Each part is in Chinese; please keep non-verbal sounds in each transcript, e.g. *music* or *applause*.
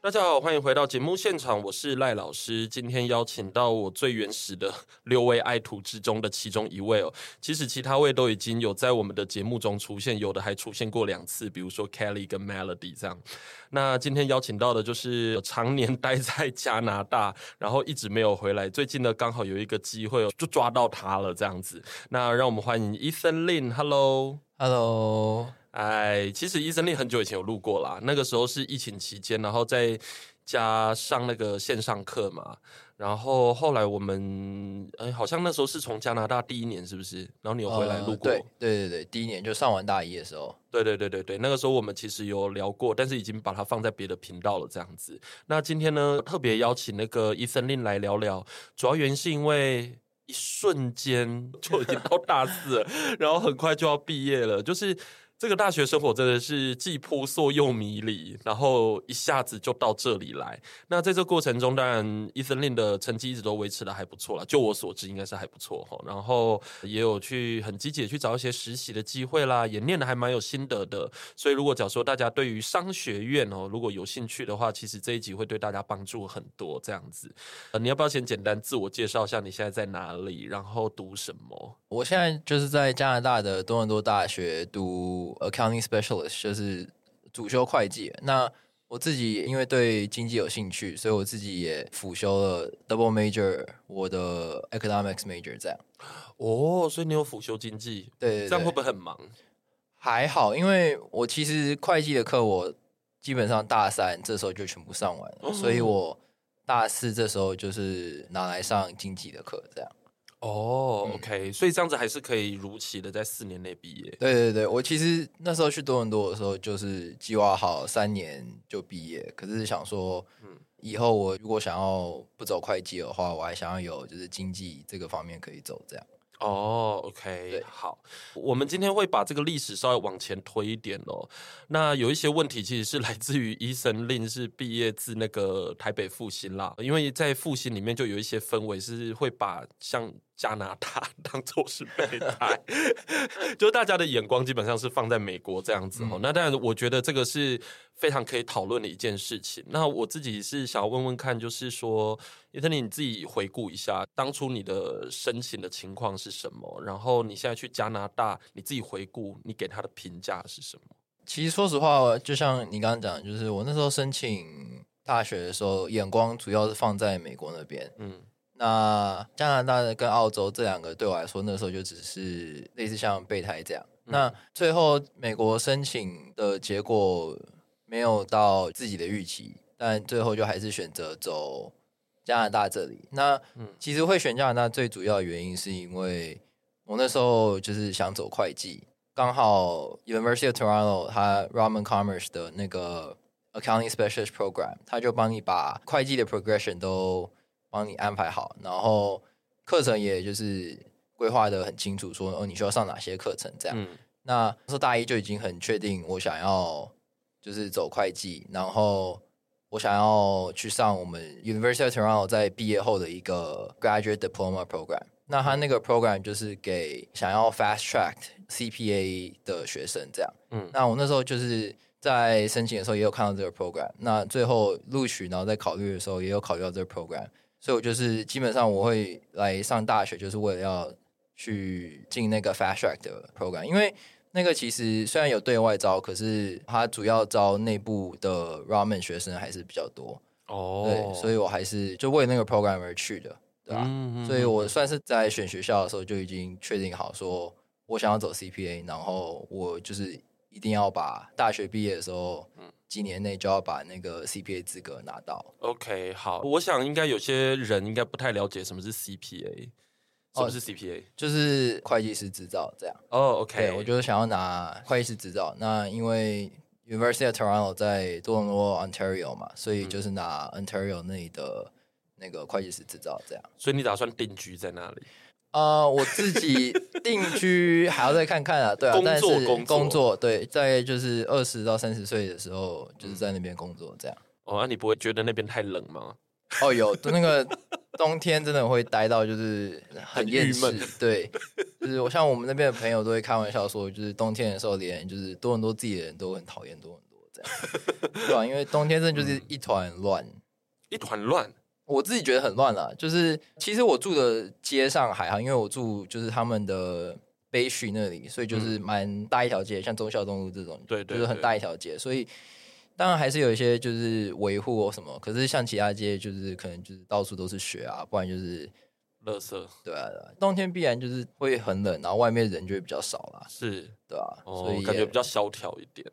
大家好，欢迎回到节目现场，我是赖老师。今天邀请到我最原始的 *laughs* 六位爱徒之中的其中一位哦。其实其他位都已经有在我们的节目中出现，有的还出现过两次，比如说 Kelly 跟 Melody 这样。那今天邀请到的就是常年 *laughs* 待在加拿大，然后一直没有回来。最近呢，刚好有一个机会就抓到他了，这样子。那让我们欢迎 Ethan Lin，Hello Lin，Hello，Hello。哎，其实 Ethan Lin 很久以前有录过啦，那个时候是疫情期间，然后在家上那个线上课嘛。然后后来我们哎，好像那时候是从加拿大第一年，是不是？然后你有回来录过？呃、对对对对，第一年就上完大一的时候。对对对对对，那个时候我们其实有聊过，但是已经把它放在别的频道了，这样子。那今天呢，特别邀请那个 Ethan Lin 来聊聊，主要原因是因为一瞬间就已经到大四了，*laughs* 然后很快就要毕业了，就是。这个大学生活真的是既扑朔又迷离，然后一下子就到这里来。那在这过程中，当然 Ethan Lin 的成绩一直都维持得还不错啦，就我所知，应该是还不错哈。然后也有去很积极的去找一些实习的机会啦，也念得还蛮有心得的。所以如果假如说大家对于商学院哦，如果有兴趣的话，其实这一集会对大家帮助很多。这样子，呃，你要不要先简单自我介绍一下你现在在哪里，然后读什么？我现在就是在加拿大的多伦多大学读。Accounting specialist 就是主修会计。那我自己因为对经济有兴趣，所以我自己也辅修了 double major，我的 economics major 这样。哦，所以你有辅修经济？对，对，对，这样会不会很忙？还好，因为我其实会计的课我基本上大三这时候就全部上完了，嗯，所以我大四这时候就是拿来上经济的课这样。哦、oh，OK，嗯，所以这样子还是可以如期的在四年内毕业。对对对，我其实那时候去多伦多的时候，就是计划好三年就毕业。可是想说，嗯，以后我如果想要不走会计的话，我还想要有就是经济这个方面可以走这样。哦、oh，OK，好，我们今天会把这个历史稍微往前推一点哦。那有一些问题其实是来自于 Ethan Lin 是毕业自那个台北复兴啦，因为在复兴里面就有一些氛围是会把像。加拿大 *laughs* 当做是备胎，*laughs* 就大家的眼光基本上是放在美国这样子哦、嗯。那当然，我觉得这个是非常可以讨论的一件事情。那我自己是想要问问看，就是说，Ethan Lin 你自己回顾一下当初你的申请的情况是什么？然后你现在去加拿大，你自己回顾，你给他的评价是什么？其实说实话，就像你刚刚讲，就是我那时候申请大学的时候，眼光主要是放在美国那边，嗯。那加拿大跟澳洲这两个对我来说，那时候就只是类似像备胎这样。嗯。那最后美国申请的结果没有到自己的预期，但最后就还是选择走加拿大这里。那其实会选加拿大最主要的原因是因为我那时候就是想走会计，刚好 University of Toronto 它 Rotman Commerce 的那个 Accounting Specialist Program，它就帮你把会计的 progression 都帮你安排好，然后课程也就是规划的很清楚，说哦，你需要上哪些课程这样。嗯、那说大一就已经很确定，我想要就是走会计，然后我想要去上我们 University of Toronto 在毕业后的一个 Graduate Diploma Program。那他那个 program 就是给想要 Fast Track CPA 的学生这样。嗯，那我那时候就是在申请的时候也有看到这个 program，那最后录取然后在考虑的时候也有考虑到这个 program。所以，我就是基本上我会来上大学，就是为了要去进那个 Fast Track 的 program，因为那个其实虽然有对外招，可是它主要招内部的 Rotman 学生还是比较多哦。对，所以我还是就为那个 program 而去的，对吧？嗯，所以我算是在选学校的时候就已经确定好，说我想要走 CPA，然后我就是一定要把大学毕业的时候，嗯。几年内就要把那个 CPA 资格拿到。OK，好，我想应该有些人应该不太了解什么是 CPA，什么是 CPA？、哦、就是会计师执照这样。哦、oh,，OK，我就是想要拿会计师执照。那因为 University of Toronto 在多伦多 Ontario 嘛，所以就是拿 Ontario 那里的那个会计师执照这样。所以你打算定居在哪里？啊、uh,，我自己定居还要再看看啊，对啊，工作但是工作，工作对，在就是二十到三十岁的时候，就是在那边工作这样。哦，那你不会觉得那边太冷吗？哦，有那个冬天真的会待到就是很厌世，对，就是我像我们那边的朋友都会开玩笑说，就是冬天的时候连就是多伦多自己的人都很讨厌多伦多这样，对吧？因为冬天真的就是一团乱，一团乱。我自己觉得很乱了，就是其实我住的街上还好，因为我住就是他们的 Bay Street 那里，所以就是蛮大一条街，嗯、像忠孝东路这种，对，对对，就是很大一条街，所以当然还是有一些就是维护或什么，可是像其他街就是可能就是到处都是雪啊，不然就是垃圾，对啊，对啊，冬天必然就是会很冷，然后外面人就会比较少啦，是，对啊，哦、所以感觉比较萧条一点，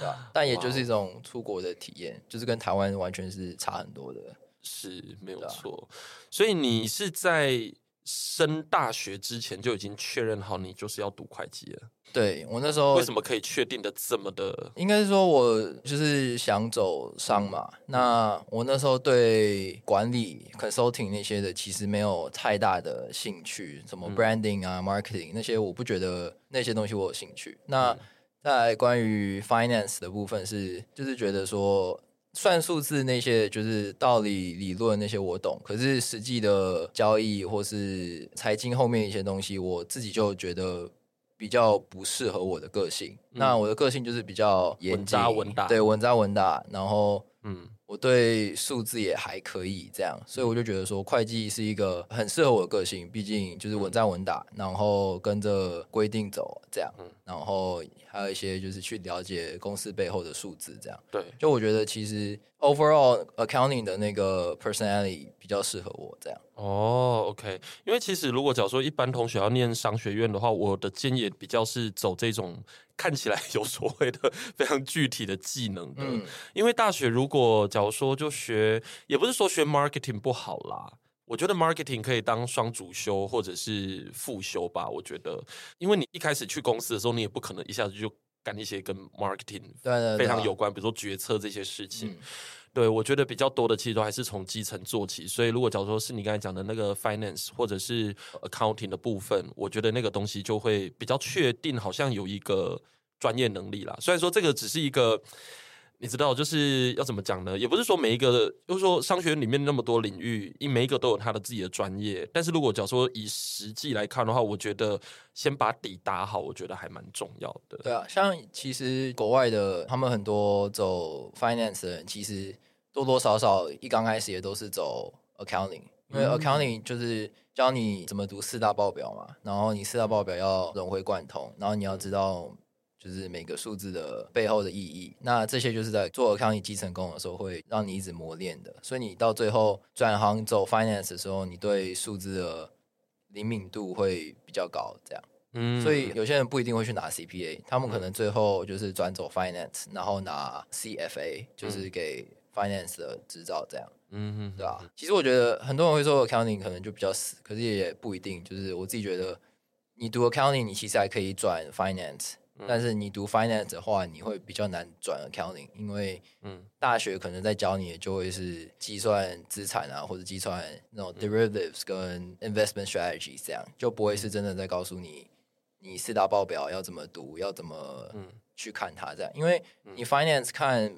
对啊，但也就是一种出国的体验，就是跟台湾完全是差很多的。是没有错，所以你是在升大学之前就已经确认好你就是要读会计了。对，我那时候为什么可以确定的这么的？应该是说我就是想走商嘛。嗯、那我那时候对管理、consulting 那些的其实没有太大的兴趣，什么 branding 啊、嗯、marketing 那些，我不觉得那些东西我有兴趣。那在关于 finance 的部分是，就是觉得说。算数字那些就是道理理论那些我懂，可是实际的交易或是财经后面一些东西，我自己就觉得比较不适合我的个性。嗯、那我的个性就是比较严谨、稳扎稳打，对，稳扎稳打，然后嗯。我对数字也还可以，这样，所以我就觉得说会计是一个很适合我的个性，毕竟就是稳扎稳打，然后跟着规定走，这样，然后还有一些就是去了解公司背后的数字，这样。对，就我觉得其实 overall accounting 的那个 personality 比较适合我，这样。哦，OK，因为其实如果假如说一般同学要念商学院的话，我的建议也比较是走这种。*laughs* 看起来有所谓的 *laughs* 非常具体的技能的，嗯，因为大学如果假如说就学，也不是说学 marketing 不好啦，我觉得 marketing 可以当双主修或者是副修吧。我觉得，因为你一开始去公司的时候，你也不可能一下子就干一些跟 marketing 非常有关，比如说决策这些事情。对，我觉得比较多的其实都还是从基层做起，所以如果假如说是你刚才讲的那个 finance 或者是 accounting 的部分，我觉得那个东西就会比较确定，好像有一个专业能力啦。虽然说这个只是一个，你知道，就是要怎么讲呢？也不是说每一个，就是说商学院里面那么多领域，一每一个都有他的自己的专业。但是如果假如说以实际来看的话，我觉得先把底打好，我觉得还蛮重要的。对啊，像其实国外的他们很多走 finance 的人，其实。多多少少一刚开始也都是走 accounting，因为 accounting 就是教你怎么读四大报表嘛，然后你四大报表要融会贯通，然后你要知道就是每个数字的背后的意义。那这些就是在做 accounting 基层工的时候会让你一直磨练的，所以你到最后转行走 finance 的时候，你对数字的灵敏度会比较高。这样，嗯，所以有些人不一定会去拿 CPA，他们可能最后就是转走 finance，然后拿 CFA，就是给。finance 的执照这样，嗯哼，对吧？其实我觉得很多人会说 accounting 可能就比较死，可是也不一定。就是我自己觉得，你读 accounting，你其实还可以转 finance，嗯，但是你读 finance 的话，你会比较难转 accounting，因为嗯，大学可能在教你的就会是计算资产啊，或者计算那种 derivatives 跟 investment strategies 这样，就不会是真的在告诉你你四大报表要怎么读，要怎么去看它这样，因为你 finance 看。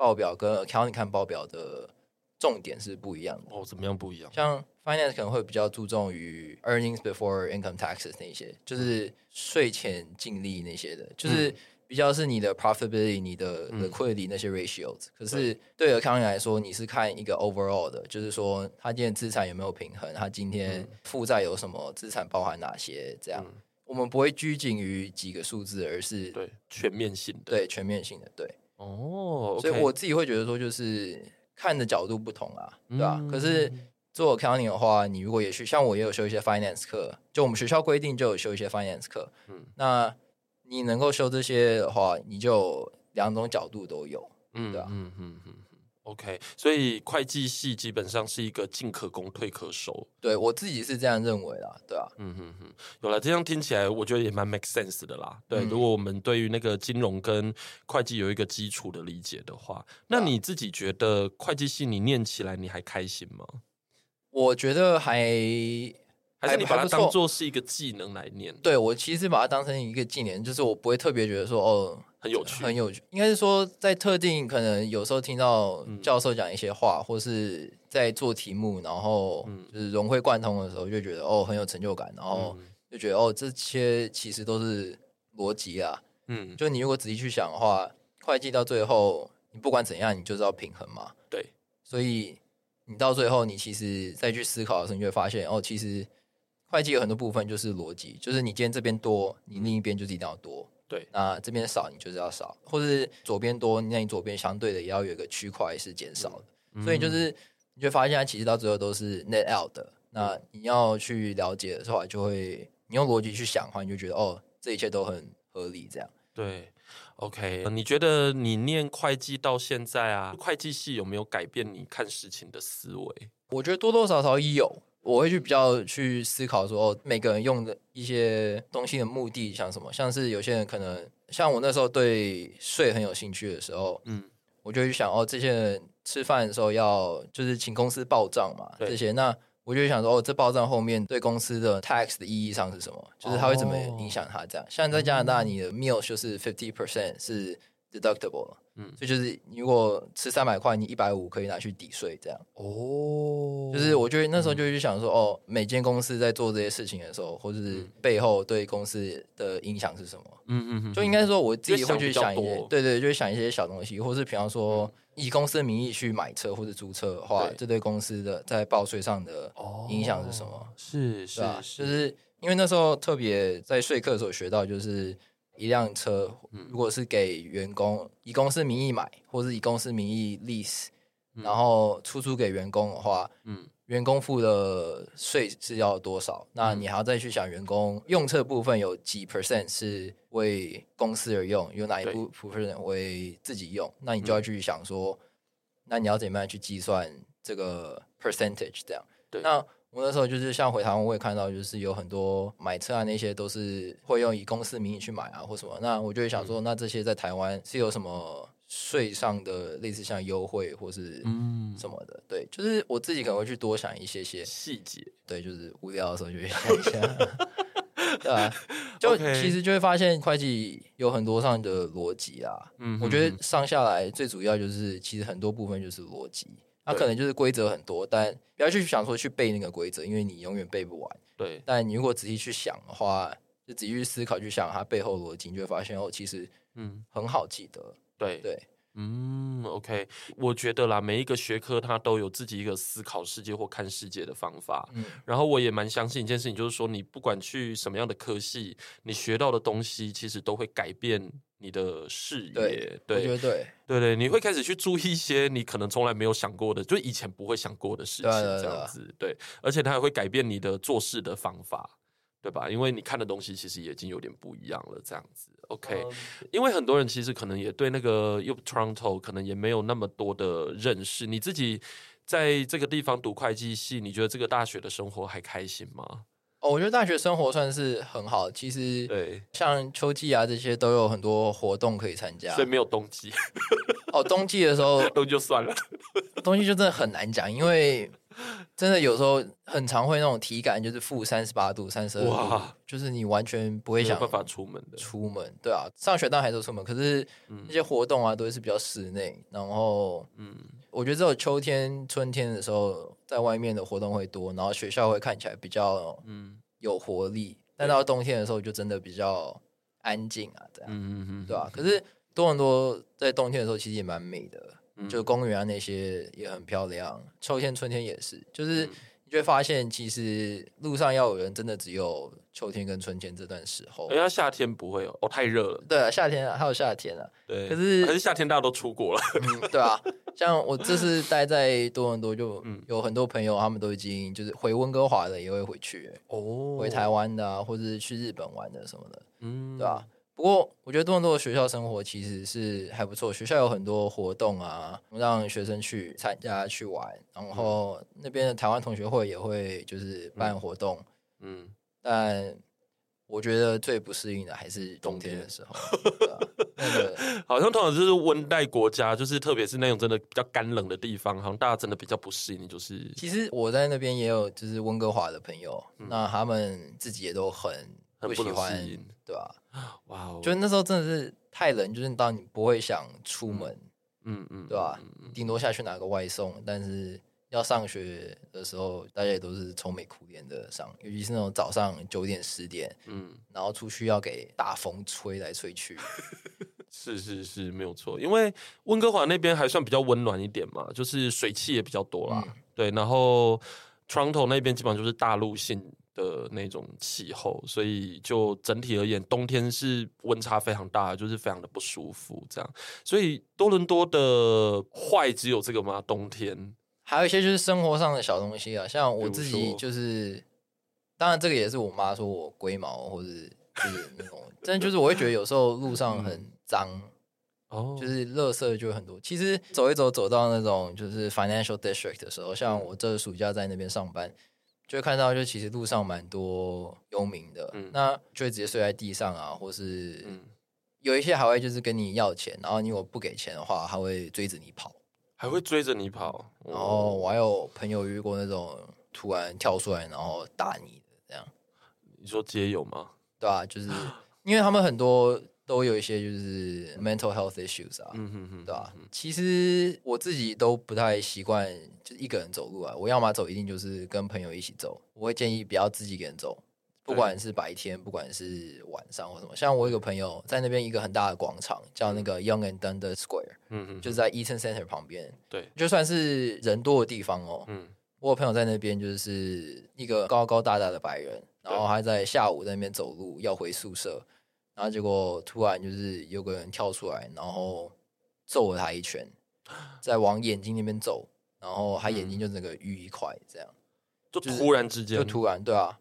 报表跟 accounting 看报表的重点是不一样的哦，怎么样不一样？像 finance 可能会比较注重于 earnings before income taxes 那些，就是税前净利那些的，就是比较是你的 profitability、你的 liquidity 那些 ratios。可是对。accounting 来说，你是看一个 overall 的，就是说他今天资产有没有平衡，他今天负债有什么，资产包含哪些，这样我们不会拘谨于几个数字，而是对全面性的，对全面性的，对。哦所以我自己会觉得说，就是看的角度不同啊，对吧？嗯、可是做 accounting 的话，你如果也去，像我也有修一些 finance 课，就我们学校规定就有修一些 finance 课。嗯，那你能够修这些的话，你就两种角度都有，嗯，对啊？嗯嗯嗯。OK，所以会计系基本上是一个进可攻退可守。对，我自己是这样认为啦，对啊，嗯哼哼，有了这样听起来，我觉得也蛮 make sense 的啦。对，嗯、如果我们对于那个金融跟会计有一个基础的理解的话，那你自己觉得会计系你念起来你还开心吗？我觉得还还是你把它当做是一个技能来念？对，我其实把它当成一个技能，就是我不会特别觉得说哦很有趣，很有趣。应该是说在特定可能有时候听到教授讲一些话，嗯、或是在做题目，然后就是融会贯通的时候，就觉得哦很有成就感，然后就觉得哦这些其实都是逻辑啊。嗯，就你如果仔细去想的话，会计到最后你不管怎样，你就是要平衡嘛。对，所以你到最后你其实再去思考的时候，你就会发现哦其实。会计有很多部分就是逻辑，就是你今天这边多，你另一边就是一定要多。对，那这边少，你就是要少，或是左边多，那你左边相对的也要有一个区块是减少的。嗯、所以就是你就发现，它其实到最后都是 net out 的。那你要去了解的时候，就会你用逻辑去想的话，你就觉得哦，这一切都很合理。这样对，OK。你觉得你念会计到现在啊，会计系有没有改变你看事情的思维？我觉得多多少少有。我会去比较去思考说，哦，每个人用的一些东西的目的像什么？像是有些人可能像我那时候对税很有兴趣的时候，嗯，我就会去想，哦，这些人吃饭的时候要就是请公司报账嘛，这些，那我就会想说，哦，这报账后面对公司的 tax 的意义上是什么？就是它会怎么影响它？这样，像在加拿大，你的 meal 就是 fifty percent 是 deductible。嗯，所以就是如果吃三百块，你一百五可以拿去抵税，这样。哦，就是我觉得那时候就去想说，嗯、哦，每间公司在做这些事情的时候，或者是背后对公司的影响是什么？嗯嗯嗯，就应该说我自己会去想一些，对，对对，就会想一些小东西，或是比方说、嗯、以公司的名义去买车或者租车的话，对这对公司的在报税上的影响是什么？哦、是是吧？就是因为那时候特别在税课的时候学到，就是。一辆车，如果是给员工以公司名义买，或是以公司名义 lease，然后出租给员工的话，嗯，员工付的税是要多少？那你还要再去想，员工用车部分有几 percent 是为公司而用，有哪一部分为自己用？那你就要去想说，那你要怎么样去计算这个 percentage？这样，对，那。我那时候就是像回台湾，我也看到就是有很多买车啊，那些都是会用以公司名义去买啊，或什么。那我就会想说，那这些在台湾是有什么税上的类似像优惠或是什么的？嗯、对，就是我自己可能会去多想一些些细节。对，就是无聊的时候就会想一下，*laughs* 对吧、啊？就其实就会发现会计有很多上的逻辑啊。嗯，我觉得上下来最主要就是其实很多部分就是逻辑。它可能就是规则很多，但不要去想说去背那个规则，因为你永远背不完。对，但你如果仔细去想的话，就仔细去思考，去想它背后逻辑，你就会发现哦，其实嗯很好记得。对对，嗯，OK，我觉得啦，每一个学科它都有自己一个思考世界或看世界的方法。嗯，然后我也蛮相信一件事情，就是说你不管去什么样的科系，你学到的东西其实都会改变。你的视野，对，对，对，对，对，对，你会开始去注意一些你可能从来没有想过的，就以前不会想过的事情，这样子，对，而且它还会改变你的做事的方法，对吧？因为你看的东西其实已经有点不一样了，这样子，OK。因为很多人其实可能也对那个 UP Toronto 可能也没有那么多的认识。你自己在这个地方读会计系，你觉得这个大学的生活还开心吗？哦，我觉得大学生活算是很好。其实，对，像秋季啊这些都有很多活动可以参加，所以没有冬季。哦，冬季的时候 *laughs* 冬就算了，冬季就真的很难讲，因为真的有时候很常会那种体感就是负三十八度、三十二度，就是你完全不会想办法出门的。出门，对啊，上学当然还是出门，可是那些活动啊都是比较室内，然后嗯。我觉得只有秋天、春天的时候，在外面的活动会多，然后学校会看起来比较嗯有活力。嗯、但到冬天的时候，就真的比较安静啊，这样，嗯嗯嗯，对吧、啊？可是多伦多在冬天的时候其实也蛮美的，嗯、就公园啊那些也很漂亮。秋天、春天也是，就是。嗯你就会发现，其实路上要有人，真的只有秋天跟春天这段时候。因为夏天不会有，哦，太热了。对啊，夏天啊，还有夏天啊。对，可是可是夏天大家都出国了。嗯，对啊，像我这次待在多伦多，就 *laughs* 有很多朋友，他们都已经就是回温哥华的，也会回去哦，回台湾的啊，或者是去日本玩的什么的。嗯，对啊。不过，我觉得多伦多的学校生活其实是还不错。学校有很多活动啊，让学生去参加去玩。然后那边的台湾同学会也会就是办活动。嗯，但我觉得最不适应的还是冬天的时候。那个 *laughs* 好像通常就是温带国家，就是特别是那种真的比较干冷的地方，好像大家真的比较不适应。就是其实我在那边也有就是温哥华的朋友，嗯、那他们自己也都很不喜欢，对吧？哇 Wow，就那时候真的是太冷，就是当你不会想出门，嗯嗯，对吧？顶多下去拿个外送，但是。要上学的时候，大家也都是愁眉苦脸的上，尤其是那种早上九点十点，嗯，然后出去要给大风吹来吹去，*laughs* 是是是，没有错，因为温哥华那边还算比较温暖一点嘛，就是水汽也比较多啦，嗯、对，然后 Toronto 那边基本上就是大陆性的那种气候，所以就整体而言，冬天是温差非常大，就是非常的不舒服，这样，所以多伦多的坏只有这个吗？冬天？还有一些就是生活上的小东西啊，像我自己就是，当然这个也是我妈说我龟毛或者就是那种，但就是我会觉得有时候路上很脏，哦，就是垃圾就很多。其实走一走走到那种就是 Financial District 的时候，像我这个暑假在那边上班，就会看到就其实路上蛮多游民的，嗯、那就会直接睡在地上啊，或是有一些还会就是跟你要钱，然后你如果不给钱的话，他会追着你跑。还会追着你跑，然后我还有朋友遇过那种突然跳出来然后打你的这样。你说街友吗？对啊，就是 *laughs* 因为他们很多都有一些就是 mental health issues 啊，嗯哼哼，对吧？其实我自己都不太习惯就一个人走路啊，我要么走一定就是跟朋友一起走，我会建议不要自己一个人走。不管是白天，不管是晚上或什么，像我有个朋友在那边一个很大的广场，叫那个 Yonge and Dundas Square，嗯嗯，就是在 Eaton Center 旁边，对，就算是人多的地方哦，嗯，我有朋友在那边就是一个高高大大的白人，然后他在下午在那边走路要回宿舍，然后结果突然就是有个人跳出来，然后揍了他一拳，再往眼睛那边揍，然后他眼睛就整个淤一块，这样，就突然之间，就突然，对啊。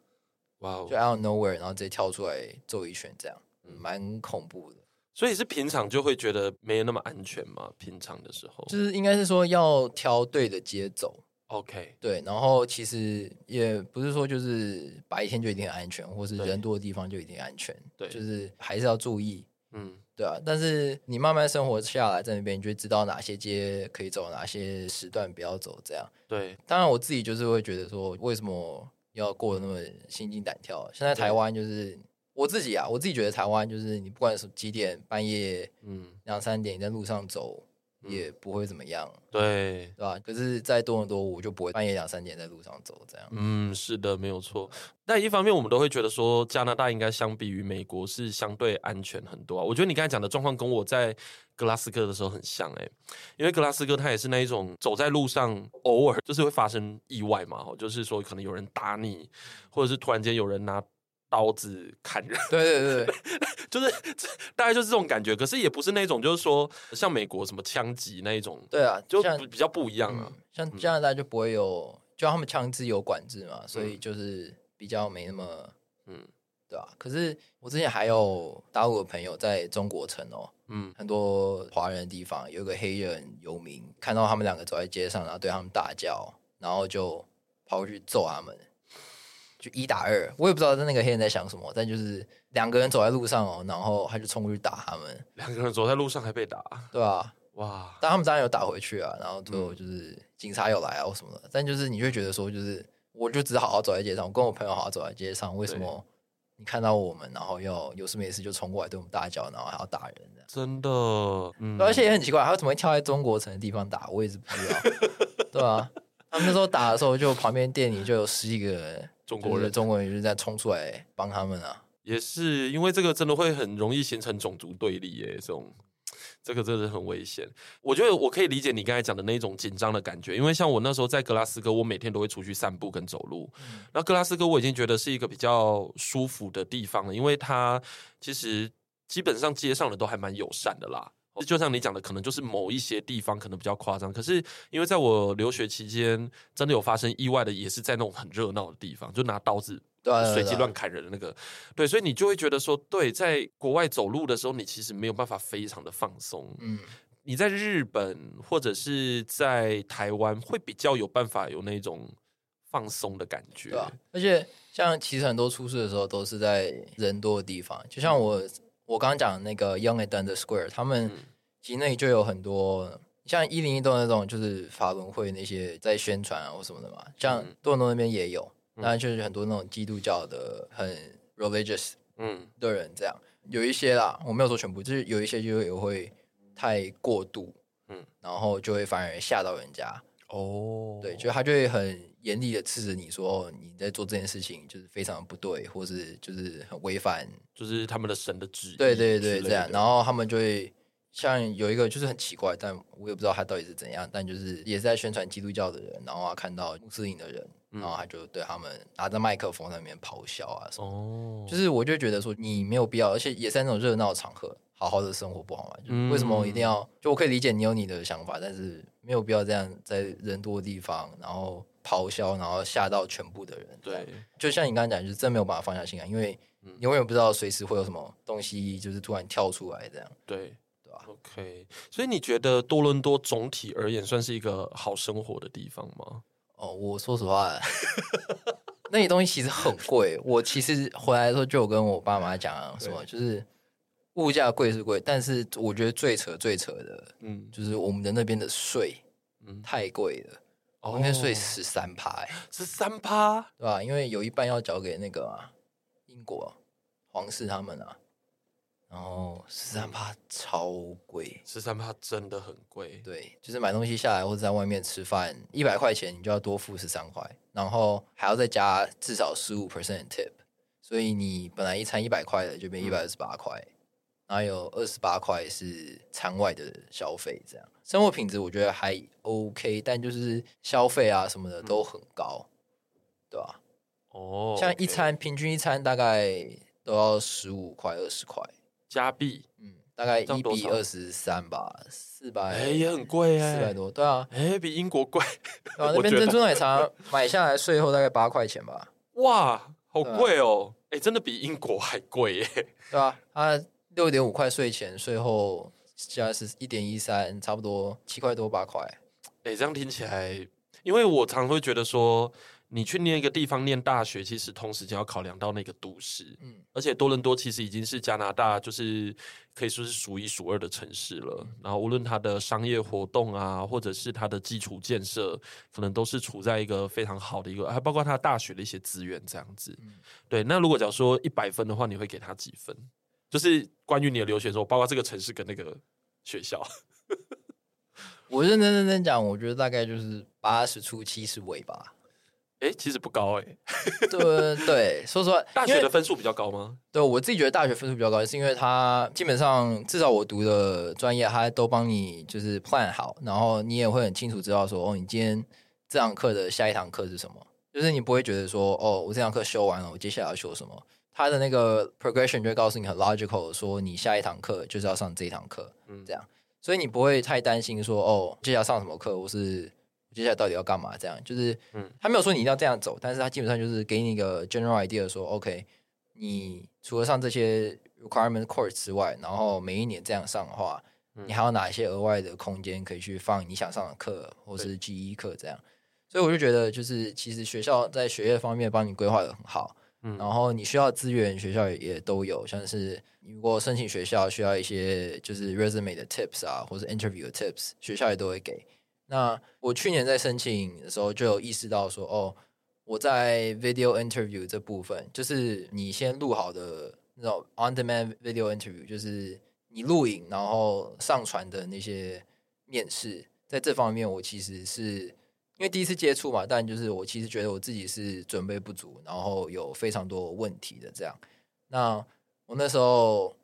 哇.就 out of nowhere，然后直接跳出来揍一拳，这样，蛮、嗯、恐怖的。所以是平常就会觉得没有那么安全嘛？平常的时候，就是应该是说要挑对的街走。OK，对。然后其实也不是说就是白天就一定很安全，或是人多的地方就一定安全。对，就是还是要注意。嗯，对啊。但是你慢慢生活下来在那边，你就会知道哪些街可以走，哪些时段不要走，这样。对。当然，我自己就是会觉得说，为什么？要过得那么心惊胆跳。现在台湾就是我自己啊，我自己觉得台湾就是你不管是几点半夜，嗯，两三点你在路上走也不会怎么样，对，对吧？可是，在多伦多我就不会半夜两三点在路上走这样。嗯，是的，没有错。但一方面，我们都会觉得说加拿大应该相比于美国是相对安全很多啊。我觉得你刚才讲的状况跟我在格拉斯哥的时候很像诶、欸，因为格拉斯哥它也是那一种走在路上偶尔就是会发生意外嘛，就是说可能有人打你，或者是突然间有人拿刀子砍人。对对对，*laughs* 就是大概就是这种感觉。可是也不是那种就是说像美国什么枪击那一种。对啊，就比较不一样啊。嗯、像加拿大就不会有，就他们枪支有管制嘛，所以就是比较没那么嗯。对啊，可是我之前还有大陆的朋友在中国城哦，嗯，很多华人的地方，有个黑人游民看到他们两个走在街上，然后对他们大叫，然后就跑过去揍他们，就一打二。我也不知道那个黑人在想什么，但就是两个人走在路上哦，然后他就冲过去打他们。两个人走在路上还被打，对啊，哇！但他们当然有打回去啊，然后最后就是警察有来啊或什么的。但就是你会觉得说，就是我就只好好走在街上，我跟我朋友好好走在街上，为什么？你看到我们，然后要有事没事就冲过来对我们大叫，然后还要打人，真的，嗯，而且也很奇怪，他怎么会跳在中国城的地方打？我也是不知道，*laughs* 对啊，他们那时候打的时候，就旁边店里就有十几个中国人，中国人就在冲出来帮他们啊。也是因为这个，真的会很容易形成种族对立耶，这种。这个真的很危险。我觉得我可以理解你刚才讲的那种紧张的感觉，因为像我那时候在格拉斯哥，我每天都会出去散步跟走路。那、嗯、格拉斯哥我已经觉得是一个比较舒服的地方了，因为它其实基本上街上的都还蛮友善的啦。就像你讲的，可能就是某一些地方可能比较夸张，可是因为在我留学期间，真的有发生意外的，也是在那种很热闹的地方，就拿刀子。随机乱砍人的那个，对，所以你就会觉得说，对，在国外走路的时候，你其实没有办法非常的放松。嗯，你在日本或者是在台湾会比较有办法有那种放松的感觉。对啊，而且像其实很多出事的时候都是在人多的地方，就像我、嗯、我刚刚讲的那个 Yonge and Dundas Square，他们其实那里就有很多像一零一栋那种，就是法轮会那些在宣传啊或什么的嘛。像多伦多那边也有，那、嗯、就是很多那种基督教的很 religious 嗯的人这样，有一些啦，我没有说全部，就是有一些就也会太过度，嗯，然后就会反而吓到人家。哦，对，就他就会很严厉的斥责你说你在做这件事情就是非常不对，或是就是很违反，就是他们的神的旨意。对对对，这样，然后他们就会像有一个就是很奇怪，但我也不知道他到底是怎样，但就是也是在宣传基督教的人，然后他看到穆斯林的人，然后他就对他们拿着麦克风在那边咆哮啊什么。哦，就是我就觉得说你没有必要，而且也是在那种热闹的场合。好好的生活不好吗？就为什么我一定要？就我可以理解你有你的想法，但是没有必要这样在人多的地方，然后咆哮，然后吓到全部的人。对，就像你刚才讲，就是真没有办法放下心来，因为你永远不知道随时会有什么东西，就是突然跳出来这样。对，对吧？OK，所以你觉得多伦多总体而言算是一个好生活的地方吗？哦，我说实话，*laughs* 那些东西其实很贵。我其实回来的时候就有跟我爸妈讲什么，就是。物价贵是贵，但是我觉得最扯最扯的，嗯，就是我们的那边的税，嗯，太贵了。哦那边税十三趴，十三趴，对吧？因为有一半要交给那个英国皇室他们啊，然后十三趴超贵，十三趴真的很贵。对，就是买东西下来或者在外面吃饭，一百块钱你就要多付十三块，然后还要再加至少十五 percent tip，所以你本来一餐一百块的就变一百二十八块。然后有二十八块是餐外的消费，这样生活品质我觉得还 OK，但就是消费啊什么的都很高，嗯、对吧？哦，像一餐、okay、平均一餐大概都要十五块二十块加币，嗯，大概一比二十三吧，四百，哎，也很贵哎，四百多，对啊，哎，比英国贵，啊，*laughs* 那边珍珠奶茶买下来税后大概八块钱吧，哇，好贵哦，哎，真的比英国还贵耶，对吧？啊。六点五块税前税后加是一点一三，差不多七块多八块。哎、欸，这样听起来，因为我常会觉得说，你去念一个地方念大学，其实同时间要考量到那个都市。嗯，而且多伦多其实已经是加拿大就是可以说是数一数二的城市了。嗯、然后无论它的商业活动啊，或者是它的基础建设，可能都是处在一个非常好的一个，还包括它大学的一些资源这样子。嗯、对，那如果假如说一百分的话，你会给他几分？就是关于你的留学的时候，包括这个城市跟那个学校，*laughs* 我认真认真讲，我觉得大概就是八十出七十尾吧。哎、欸，其实不高哎、*laughs* 欸。对对，说实话，大学的分数比较高吗？对我自己觉得大学分数比较高，是因为它基本上至少我读的专业，它都帮你就是 plan 好，然后你也会很清楚知道说，哦，你今天这堂课的下一堂课是什么，就是你不会觉得说，哦，我这堂课修完了，我接下来要修什么。他的那个 progression 就会告诉你很 logical，说你下一堂课就是要上这一堂课，嗯，这样，所以你不会太担心说哦，接下来上什么课，我是接下来到底要干嘛？这样，就是，嗯，他没有说你一定要这样走，但是他基本上就是给你一个 general idea，说 OK，你除了上这些 requirement course 之外，然后每一年这样上的话，你还有哪一些额外的空间可以去放你想上的课，或是 GE 课这样？所以我就觉得，就是其实学校在学业方面帮你规划的很好。然后你需要资源，学校也也都有，像是如果申请学校需要一些就是 resume 的 tips 啊，或者 interview 的 tips，学校也都会给。那我去年在申请的时候就有意识到说，哦，我在 video interview 这部分，就是你先录好的那种 on demand video interview，就是你录影然后上传的那些面试，在这方面我其实是。因为第一次接触嘛，但就是我其实觉得我自己是准备不足，然后有非常多问题的这样。那我那时候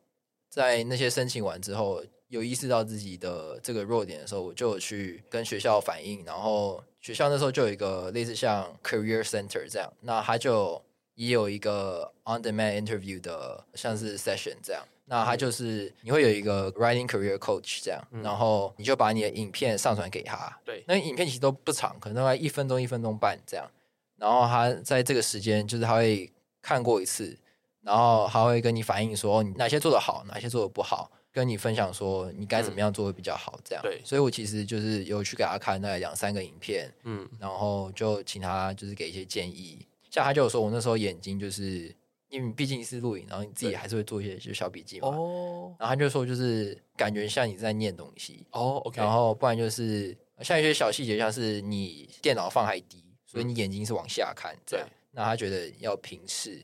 在那些申请完之后，有意识到自己的这个弱点的时候，我就去跟学校反映，然后学校那时候就有一个类似像 career center 这样，那他就也有一个 on demand interview 的像是 session 这样。那他就是你会有一个 writing career coach 这样，嗯、然后你就把你的影片上传给他。对，那影片其实都不长，可能大概一分钟、一分钟半这样。然后他在这个时间，就是他会看过一次，然后他会跟你反映说你哪些做的好，哪些做的不好。跟你分享说你该怎么样做会比较好，这样。对，所以我其实就是有去给他看那两三个影片，嗯，然后就请他就是给一些建议。像他就有说，我那时候眼睛就是因为毕竟是录影，然后你自己还是会做一些就小笔记嘛。哦。然后他就说，就是感觉像你在念东西。哦，OK。然后不然就是像一些小细节，像是你电脑放太低，所以你眼睛是往下看，这样。那他觉得要平视。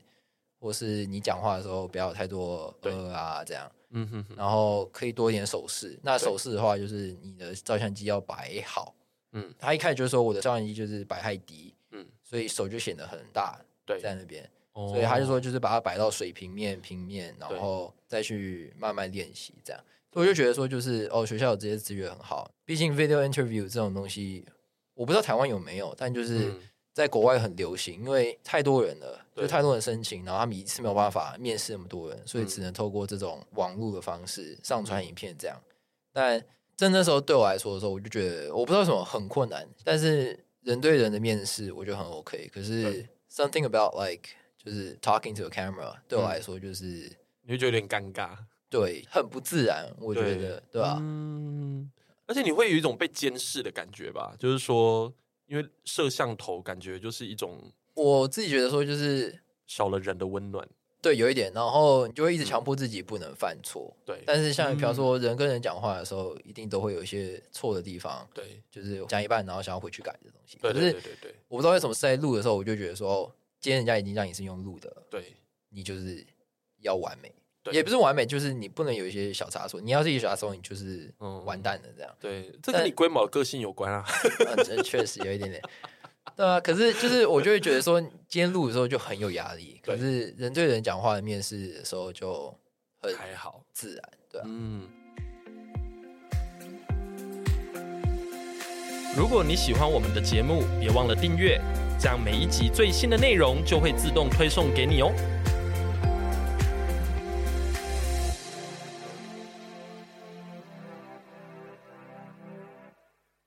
或是你讲话的时候不要有太多呃啊这样，嗯哼，然后可以多一点手势。那手势的话，就是你的照相机要摆好。嗯，他一开始就说我的照相机就是摆太低，嗯，所以手就显得很大，对，在那边。所以他就说就是把它摆到水平面、平面，然后再去慢慢练习这样。所以我就觉得说就是哦，学校有这些资源很好。毕竟 video interview 这种东西，我不知道台湾有没有，但就是。在国外很流行，因为太多人了，就太多人申请，然后他们一次没有办法面试那么多人，所以只能透过这种网络的方式上传影片这样。但在那时候对我来说的时候，我就觉得我不知道为什么很困难，但是人对人的面试我觉得很 OK。可是 something about like 就是 talking to a camera 对我来说就是你会觉得有点尴尬，对，很不自然，我觉得，对吧？嗯，而且你会有一种被监视的感觉吧，就是说。因为摄像头感觉就是一种，我自己觉得说就是少了人的温暖，对，有一点，然后你就会一直强迫自己不能犯错，对。但是像比方说人跟人讲话的时候，一定都会有一些错的地方，对，就是讲一半然后想要回去改的东西，对对对对。我不知道为什么在录的时候，我就觉得说，今天人家已经让你是用录的，对，你就是要完美。也不是完美，就是你不能有一些小差错。你要是一小差错，你就是完蛋了。这样，对，这跟你龟毛个性有关啊。*laughs* 确实有一点点，对啊。可是就是我就会觉得说，今天录的时候就很有压力。可是人对人讲话的面试的时候就很还好自然，对啊。嗯。如果你喜欢我们的节目，别忘了订阅，这样每一集最新的内容就会自动推送给你哦。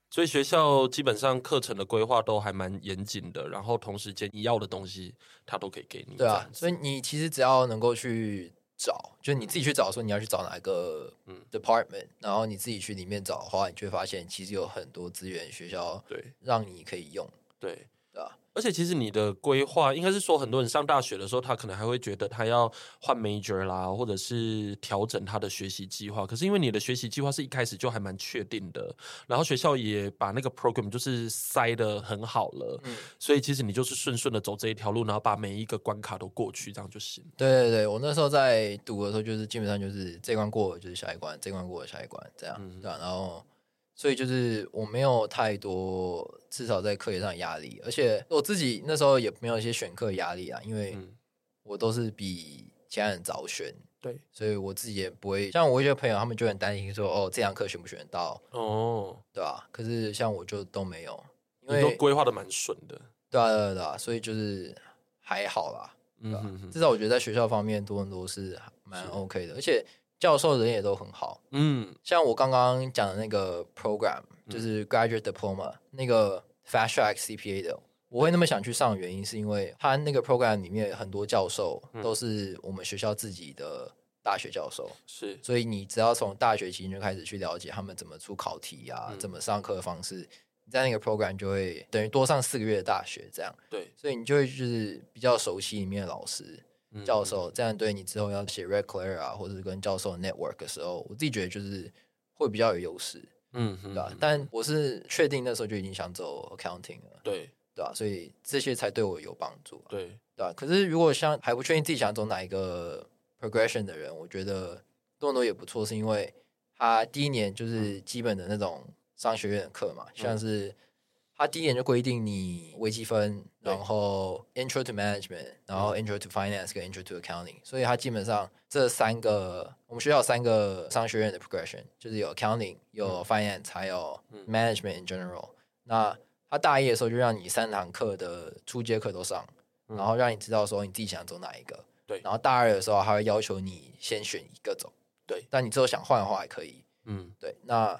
所以学校基本上课程的规划都还蛮严谨的，然后同时间你要的东西，他都可以给你。对啊，所以你其实只要能够去找，就你自己去找，说你要去找哪个 department，然后你自己去里面找的话，你就会发现其实有很多资源学校对让你可以用。对。而且其实你的规划应该是说，很多人上大学的时候，他可能还会觉得他要换 major 啦，或者是调整他的学习计划。可是因为你的学习计划是一开始就还蛮确定的，然后学校也把那个 program 就是塞的很好了，嗯，所以其实你就是顺顺的走这一条路，然后把每一个关卡都过去，这样就行。对对对，我那时候在读的时候，就是基本上就是这关过了就是下一关，这关过了下一关，这样，嗯，对啊，然后。所以就是我没有太多，至少在课业上的压力，而且我自己那时候也没有一些选课压力啊，因为我都是比其他人早选，对，所以我自己也不会像我一些朋友，他们就很担心说，哦，这堂课选不选得到？哦，对吧？可是像我就都没有，因为都规划的蛮顺的，对啊，对啊，对啊，所以就是还好啦，对吧？嗯哼哼，至少我觉得在学校方面多很多是蛮 OK 的，而且。教授人也都很好，嗯，像我刚刚讲的那个 program，就是 graduate diploma，那个 fast track CPA 的，我会那么想去上的原因，是因为他那个 program 里面很多教授都是我们学校自己的大学教授，是，所以你只要从大学期间就开始去了解他们怎么出考题啊，怎么上课的方式，你在那个 program 就会等于多上四个月的大学这样，对，所以你就会就是比较熟悉里面的老师。教授，这样对你之后要写 Reclair 啊，或者是跟教授 network 的时候，我自己觉得就是会比较有优势，嗯，对吧？但我是确定那时候就已经想走 accounting 了，对，对吧？所以这些才对我有帮助，对，对吧？可是如果像还不确定自己想走哪一个 progression 的人，我觉得多伦多也不错，是因为他第一年就是基本的那种商学院的课嘛，像是。他第一年就规定你微积分，然后 Intro to Management，然后 Intro to Finance 跟 Intro to Accounting，所以他基本上这三个我们学校有三个商学院的 progression，就是有 Accounting、有 Finance，还有 Management in general。那他大一的时候就让你三堂课的初阶课都上，然后让你知道说你自己想走哪一个。对。然后大二的时候还会要求你先选一个走。对。但你之后想换的话还可以。嗯。对。那。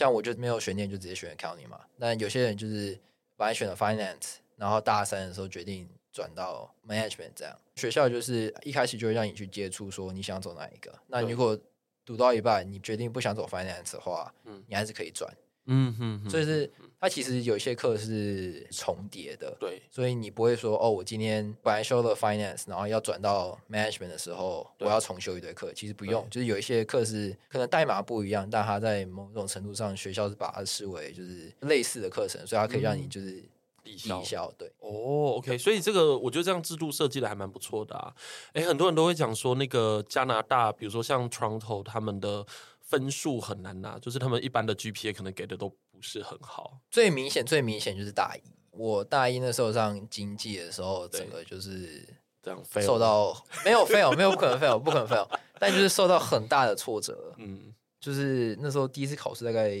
像我就没有悬念，就直接选 accounting 嘛。但有些人就是本来选了 finance，然后大三的时候决定转到 management 这样。学校就是一开始就会让你去接触，说你想走哪一个。那如果读到一半，你决定不想走 finance 的话，嗯，你还是可以转。嗯哼，所以是它其实有一些课是重叠的，对，所以你不会说哦，我今天本来修了 finance，然后要转到 management 的时候，我要重修一堆课，其实不用，就是有一些课是可能代码不一样，但它在某种程度上，学校是把它视为就是类似的课程，所以它可以让你就是抵消，对，哦，OK，所以这个我觉得这样制度设计的还蛮不错的啊，哎，很多人都会讲说那个加拿大，比如说像 Toronto 他们的。分数很难拿，就是他们一般的 GPA 可能给的都不是很好。最明显、最明显就是大一。我大一那时候上经济的时候，整个就是这样，受到没有 fail，没有不可能 fail，不可能 fail，但就是受到很大的挫折。嗯，就是那时候第一次考试大概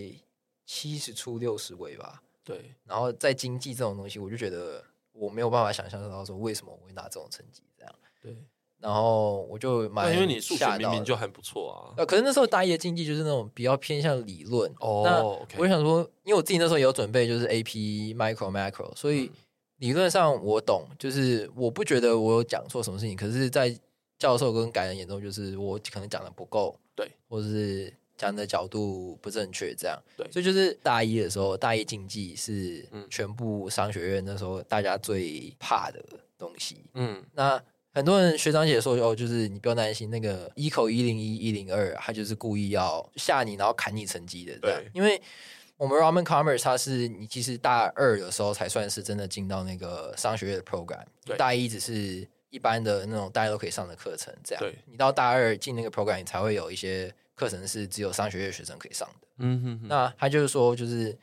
七十出六十位吧。对，然后在经济这种东西，我就觉得我没有办法想象得到说为什么我会拿这种成绩这样。对。然后我就蛮，因为你数学明明就很不错啊。呃，可是那时候大一的经济就是那种比较偏向理论哦。那我就想说，因为我自己那时候也有准备，就是 AP Micro Macro，所以理论上我懂，就是我不觉得我有讲错什么事情。可是，在教授跟感人眼中，就是我可能讲的不够，对，或者是讲的角度不正确，这样。对，所以就是大一的时候，大一经济是全部商学院那时候大家最怕的东西。嗯，那。很多人学长姐说哦，就是你不用担心那个 eco 一零一一零二，他就是故意要吓你，然后砍你成绩的。对，因为我们 Roman Commerce 它是你其实大二的时候才算是真的进到那个商学院的 program，对，大一只是一般的那种大家都可以上的课程，这样。对，你到大二进那个 program，你才会有一些课程是只有商学院学生可以上的。嗯哼哼。那他就是说，就是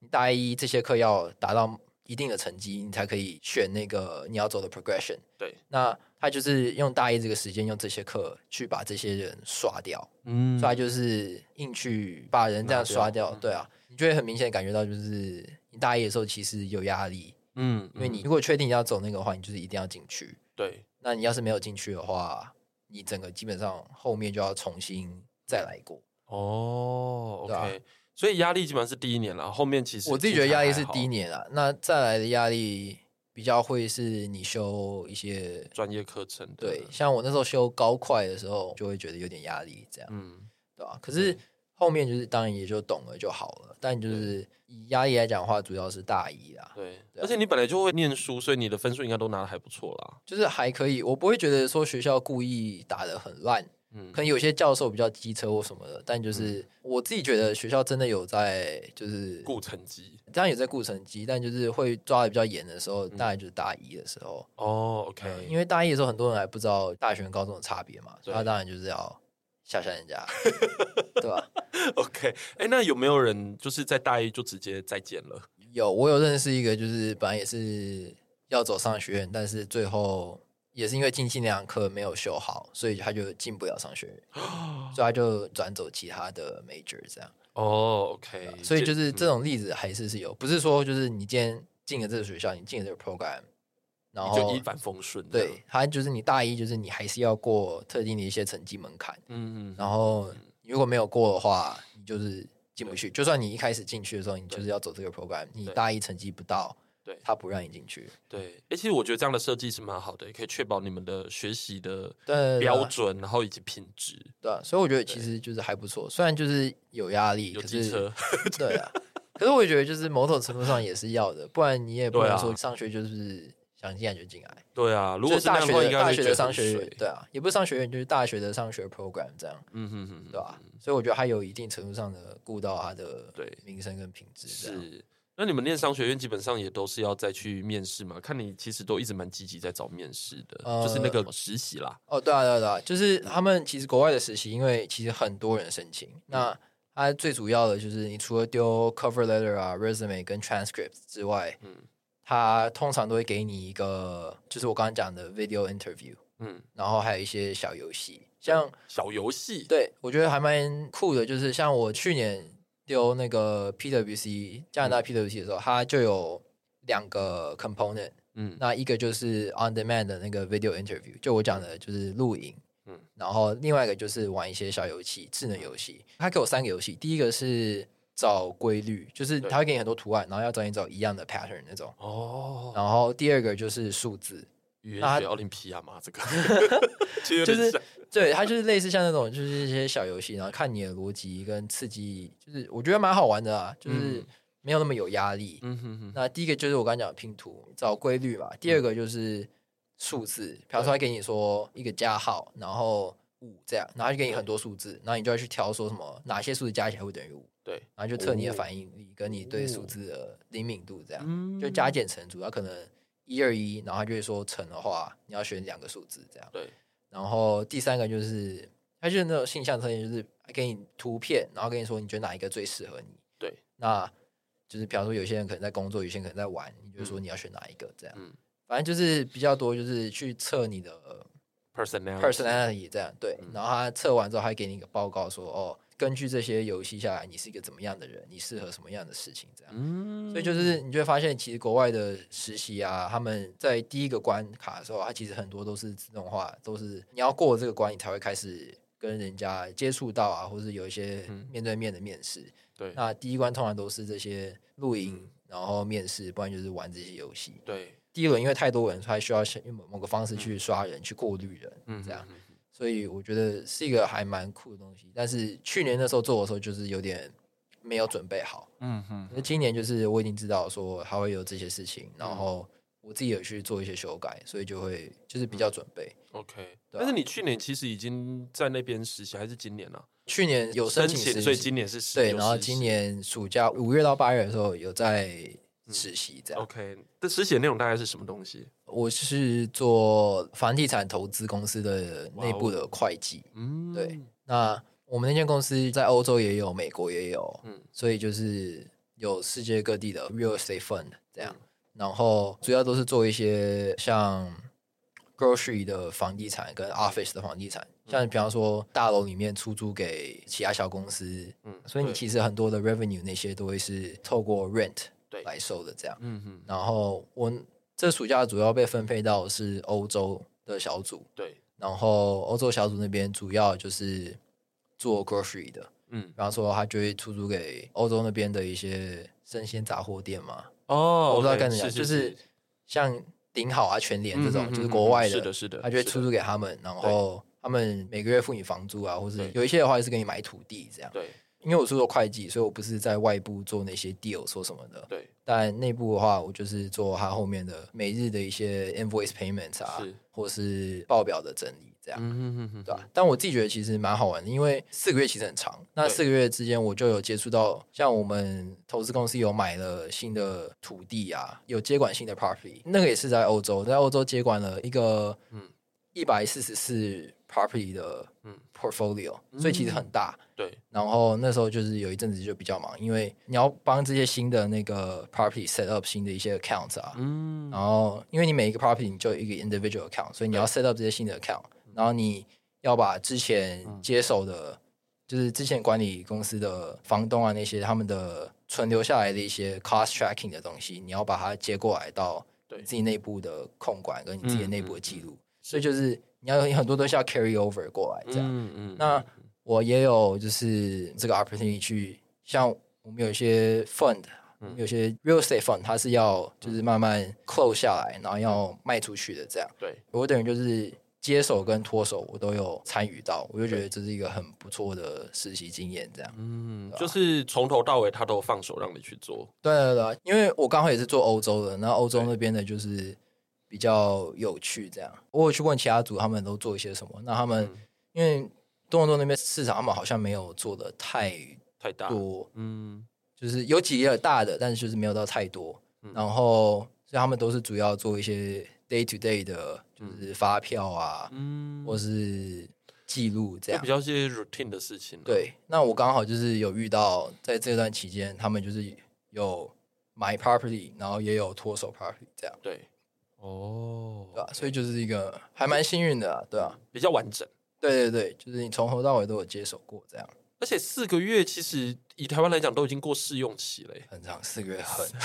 你大一这些课要达到一定的成绩，你才可以选那个你要走的 progression。对，那。他就是用大一这个时间，用这些课去把这些人刷掉，嗯，所以他就是硬去把人这样刷掉，对啊，你就会很明显感觉到，就是你大一的时候其实有压力，嗯，因为你如果确定要走那个的话，你就是一定要进去，对，那你要是没有进去的话，你整个基本上后面就要重新再来过，哦，OK，所以压力基本上是第一年了，后面其实我自己觉得压力是第一年啊，那再来的压力。比较会是你修一些专业课程，对，像我那时候修高快的时候，就会觉得有点压力，这样，嗯，对吧？可是后面就是当然也就懂了就好了，但就是以压力来讲的话，主要是大一啦，对，而且你本来就会念书，所以你的分数应该都拿的还不错啦，就是还可以，我不会觉得说学校故意打的很烂。嗯，可能有些教授比较机车或什么的，但就是我自己觉得学校真的有在就是顾成绩，当然也在顾成绩，但就是会抓的比较严的时候，大概就是大一的时候。哦，OK，因为大一的时候很多人还不知道大学跟高中的差别嘛，所以他当然就是要吓吓人家，*laughs* 对吧？OK，哎，那有没有人就是在大一就直接再见了？有，我有认识一个，就是本来也是要走商学院，但是最后。也是因为近期那堂课没有修好，所以他就进不了商学院，*gasps* 所以他就转走其他的 major 这样。哦，OK，所以就是这种例子还是是有，不是说就是你今天进了这个学校，你进了这个 program，然后就一帆风顺。对，他就是你大一就是你还是要过特定的一些成绩门槛，嗯嗯，然后如果没有过的话，你就是进不去。就算你一开始进去的时候，你就是要走这个 program，你大一成绩不到。对，他不让你进去。对，哎，其实我觉得这样的设计是蛮好的，也可以确保你们的学习的标准，然后以及品质。对，所以我觉得其实就是还不错。虽然就是有压力，有机车，*laughs* 对啊。可是我也觉得就是某种程度上也是要的，不然你也不能说上学就是想进来就进来。对啊，如果是大学的大学的商学院，对啊，也不是商学院，就是大学的商学 program 这样。嗯哼哼，对吧？所以我觉得还有一定程度上的顾到他的对名声跟品质。是。那你们念商学院基本上也都是要再去面试嘛？看你其实都一直蛮积极在找面试的，呃、就是那个实习啦。哦，对啊，对啊，对啊，就是他们其实国外的实习，因为其实很多人申请。嗯、那它最主要的就是，你除了丢 cover letter 啊、resume 跟 transcript 之外，嗯，它通常都会给你一个，就是我刚刚讲的 video interview，嗯，然后还有一些小游戏，像小游戏，对我觉得还蛮酷的，就是像我去年。丢那个 PWC 加拿大 PWC 的时候，它就有两个 component，嗯，那一个就是 on demand 的那个 video interview，就我讲的就是录影，嗯，然后另外一个就是玩一些小游戏，智能游戏。它给我三个游戏，第一个是找规律，就是它会给你很多图案，然后要找你找一样的 pattern 那种，哦，然后第二个就是数字，语言学奥林匹亚嘛，这个 *laughs* 就是对，它就是类似像那种就是一些小游戏，然后看你的逻辑跟刺激，就是我觉得蛮好玩的啊，就是没有那么有压力。嗯哼哼。那第一个就是我刚才讲的拼图，找规律嘛。第二个就是数字，比方说他给你说一个加号，然后五这样，然后就给你很多数字，然后你就要去挑说什么哪些数字加起来会等于五。对，然后就测你的反应力跟你对数字的灵敏度，这样就加减乘除，它可能。一二一，然后他就会说乘的话，你要选两个数字这样。对。然后第三个就是，他就是那种性向测验，就是给你图片，然后跟你说你觉得哪一个最适合你。对。那就是，比方说有些人可能在工作，有些人可能在玩，你就说你要选哪一个这样。嗯。反正就是比较多，就是去测你的 personality personality 这样。对。然后他测完之后，还给你一个报告说，哦。根据这些游戏下来，你是一个怎么样的人？你适合什么样的事情？这样，嗯、所以就是你就会发现，其实国外的实习啊，他们在第一个关卡的时候，它其实很多都是自动化，都是你要过这个关，你才会开始跟人家接触到啊，或者是有一些面对面的面试。嗯、对，那第一关通常都是这些录影，然后面试，不然就是玩这些游戏。对，第一轮因为太多人，他需要用某个方式去刷人，嗯、去过滤人，嗯，这样。所以我觉得是一个还蛮酷的东西，但是去年那时候做的时候就是有点没有准备好，嗯哼。那今年就是我已经知道说还会有这些事情，然后我自己有去做一些修改，所以就会就是比较准备。OK，但是你去年其实已经在那边实习，还是今年呢？去年有申请，所以今年是对，然后今年暑假五月到八月的时候有在。实习这样，OK。这实习的内容大概是什么东西？我是做房地产投资公司的内部的会计。嗯，对。那我们那间公司在欧洲也有，美国也有，嗯，所以就是有世界各地的 real estate fund 这样。然后主要都是做一些像 grocery 的房地产跟 office 的房地产，像比方说大楼里面出租给其他小公司，嗯，所以你其实很多的 revenue 那些都会是透过 rent。对，来收的这样，嗯哼。然后我这暑假主要被分配到是欧洲的小组，对。然后欧洲小组那边主要就是做 grocery 的，嗯。比方说他就会出租给欧洲那边的一些生鲜杂货店嘛。哦，我不知道该怎么讲，就是像顶好啊、全联这种，就是国外的，是的，是的。他就会出租给他们，然后他们每个月付你房租啊，或是有一些的话是给你买土地这样，对。因为我是做会计，所以我不是在外部做那些 deal 说什么的。对。但内部的话，我就是做它后面的每日的一些 invoice payments 啊，是或是报表的整理，这样。嗯哼哼哼对吧？但我自己觉得其实蛮好玩的，因为四个月其实很长。那四个月之间，我就有接触到，像我们投资公司有买了新的土地啊，有接管新的 property，那个也是在欧洲，在欧洲接管了一个嗯一百四十四 property 的嗯 portfolio，所以其实很大。对，然后那时候就是有一阵子就比较忙，因为你要帮这些新的那个 property set up 新的一些 accounts 啊，嗯，然后因为你每一个 property 你就有一个 individual account，所以你要 set up 这些新的 account，然后你要把之前接手的，就是之前管理公司的房东啊那些他们的存留下来的一些 cost tracking 的东西，你要把它接过来到对自己内部的控管跟你自己内部的记录，所以就是你要有很多东西要 carry over 过来这样，嗯嗯，那。我也有就是这个 opportunity 去，像我们有一些 fund，嗯，有些 real estate fund，它是要就是慢慢 close 下来，然后要卖出去的这样。对，我等于就是接手跟脱手我都有参与到，我就觉得这是一个很不错的实习经验，这样。嗯，就是从头到尾他都放手让你去做。对对对，因为我刚好也是做欧洲的，那欧洲那边的就是比较有趣，这样。我有去问其他组，他们都做一些什么？那他们、嗯、因为。多伦多那边市场，他们好像没有做的太太大多，嗯，就是有几个大的，但是就是没有到太多。嗯、然后，所以他们都是主要做一些 day to day 的，就是发票啊，嗯，或是记录这样，比较些 routine 的事情。对，那我刚好就是有遇到，在这段期间，他们就是有买 property，然后也有脱手 property 这样。对，哦，对吧？所以就是一个还蛮幸运的，对啊，比较完整。对对对，就是你从头到尾都有接手过这样，而且四个月其实以台湾来讲都已经过试用期了，很长，四个月很长，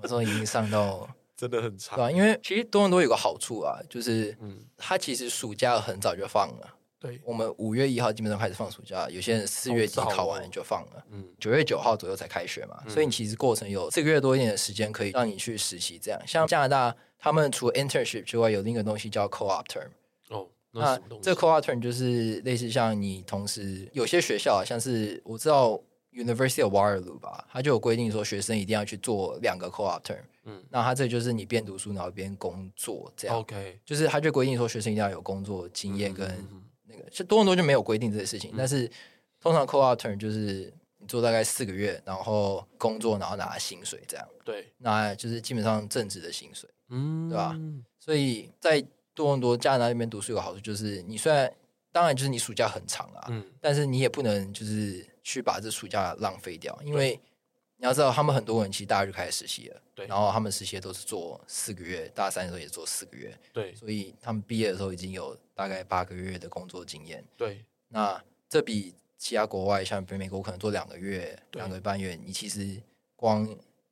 我说已经上到 *laughs* 真的很长，对啊，因为其实多伦多有个好处啊，就是嗯，它其实暑假很早就放了，对，我们五月一号基本上开始放暑假，有些人四月底考完就放了，嗯，九月九号左右才开学嘛，所以你其实过程有四个月多一点的时间可以让你去实习，这样，像加拿大他们除了 internship 之外，有另一个东西叫 co-op term。哦，那这 co-op term 就是类似像你同时有些学校，像是我知道 University of Waterloo 吧，他就有规定说学生一定要去做两个 co-op term。嗯，那他这就是你边读书然后边工作这样。OK，就是他就规定说学生一定要有工作经验跟那个，其实多伦多就没有规定这个事情，但是通常 co-op term 就是。你做大概四个月，然后工作，然后拿薪水，这样。对，那就是基本上正职的薪水，嗯，对吧？所以在多伦多加拿大那边读书有个好处，就是你虽然当然就是你暑假很长啊，嗯，但是你也不能就是去把这暑假浪费掉，因为你要知道，他们很多人其实大家就开始实习了，对，然后他们实习都是做四个月，大三的时候也做四个月，对，所以他们毕业的时候已经有大概八个月的工作经验，对，那这比。其他国外像北美国可能做两个月、两个半月，你其实光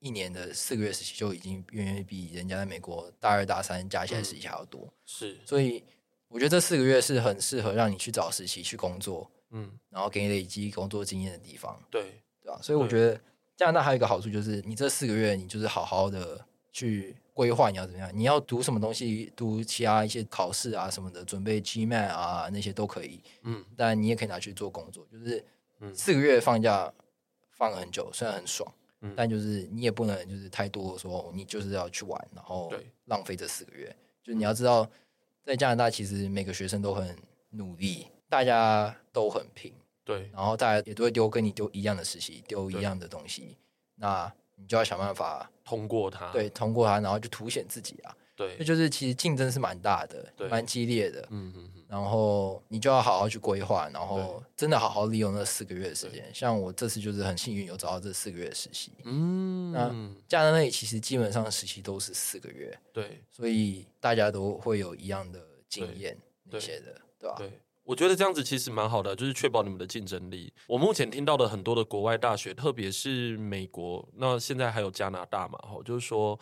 一年的四个月实习就已经远远比人家在美国大二大三加起来实习还要多。是，所以我觉得这四个月是很适合让你去找实习去工作，嗯，然后给你累积工作经验的地方。对，对吧？所以我觉得加拿大还有一个好处就是，你这四个月你就是好好的去。规划你要怎么样？你要读什么东西？读其他一些考试啊什么的，准备 GMAT 啊那些都可以。嗯，但你也可以拿去做工作。就是四个月放假放很久，虽然很爽，嗯，但就是你也不能就是太多说你就是要去玩，然后浪费这四个月。就你要知道，在加拿大其实每个学生都很努力，大家都很拼。对，然后大家也都会丢跟你丢一样的实习，丢一样的东西。那你就要想办法通过它，对，通过它，然后就凸显自己啊。对，那就是其实竞争是蛮大的，对，蛮激烈的。嗯嗯嗯。然后你就要好好去规划，然后真的好好利用那四个月的时间。像我这次就是很幸运有找到这四个月的实习。嗯。那加拿大那里其实基本上实习都是四个月。对。所以大家都会有一样的经验那些的，对吧？对。我觉得这样子其实蛮好的，就是确保你们的竞争力。我目前听到的很多的国外大学，特别是美国，那现在还有加拿大嘛，哈，就是说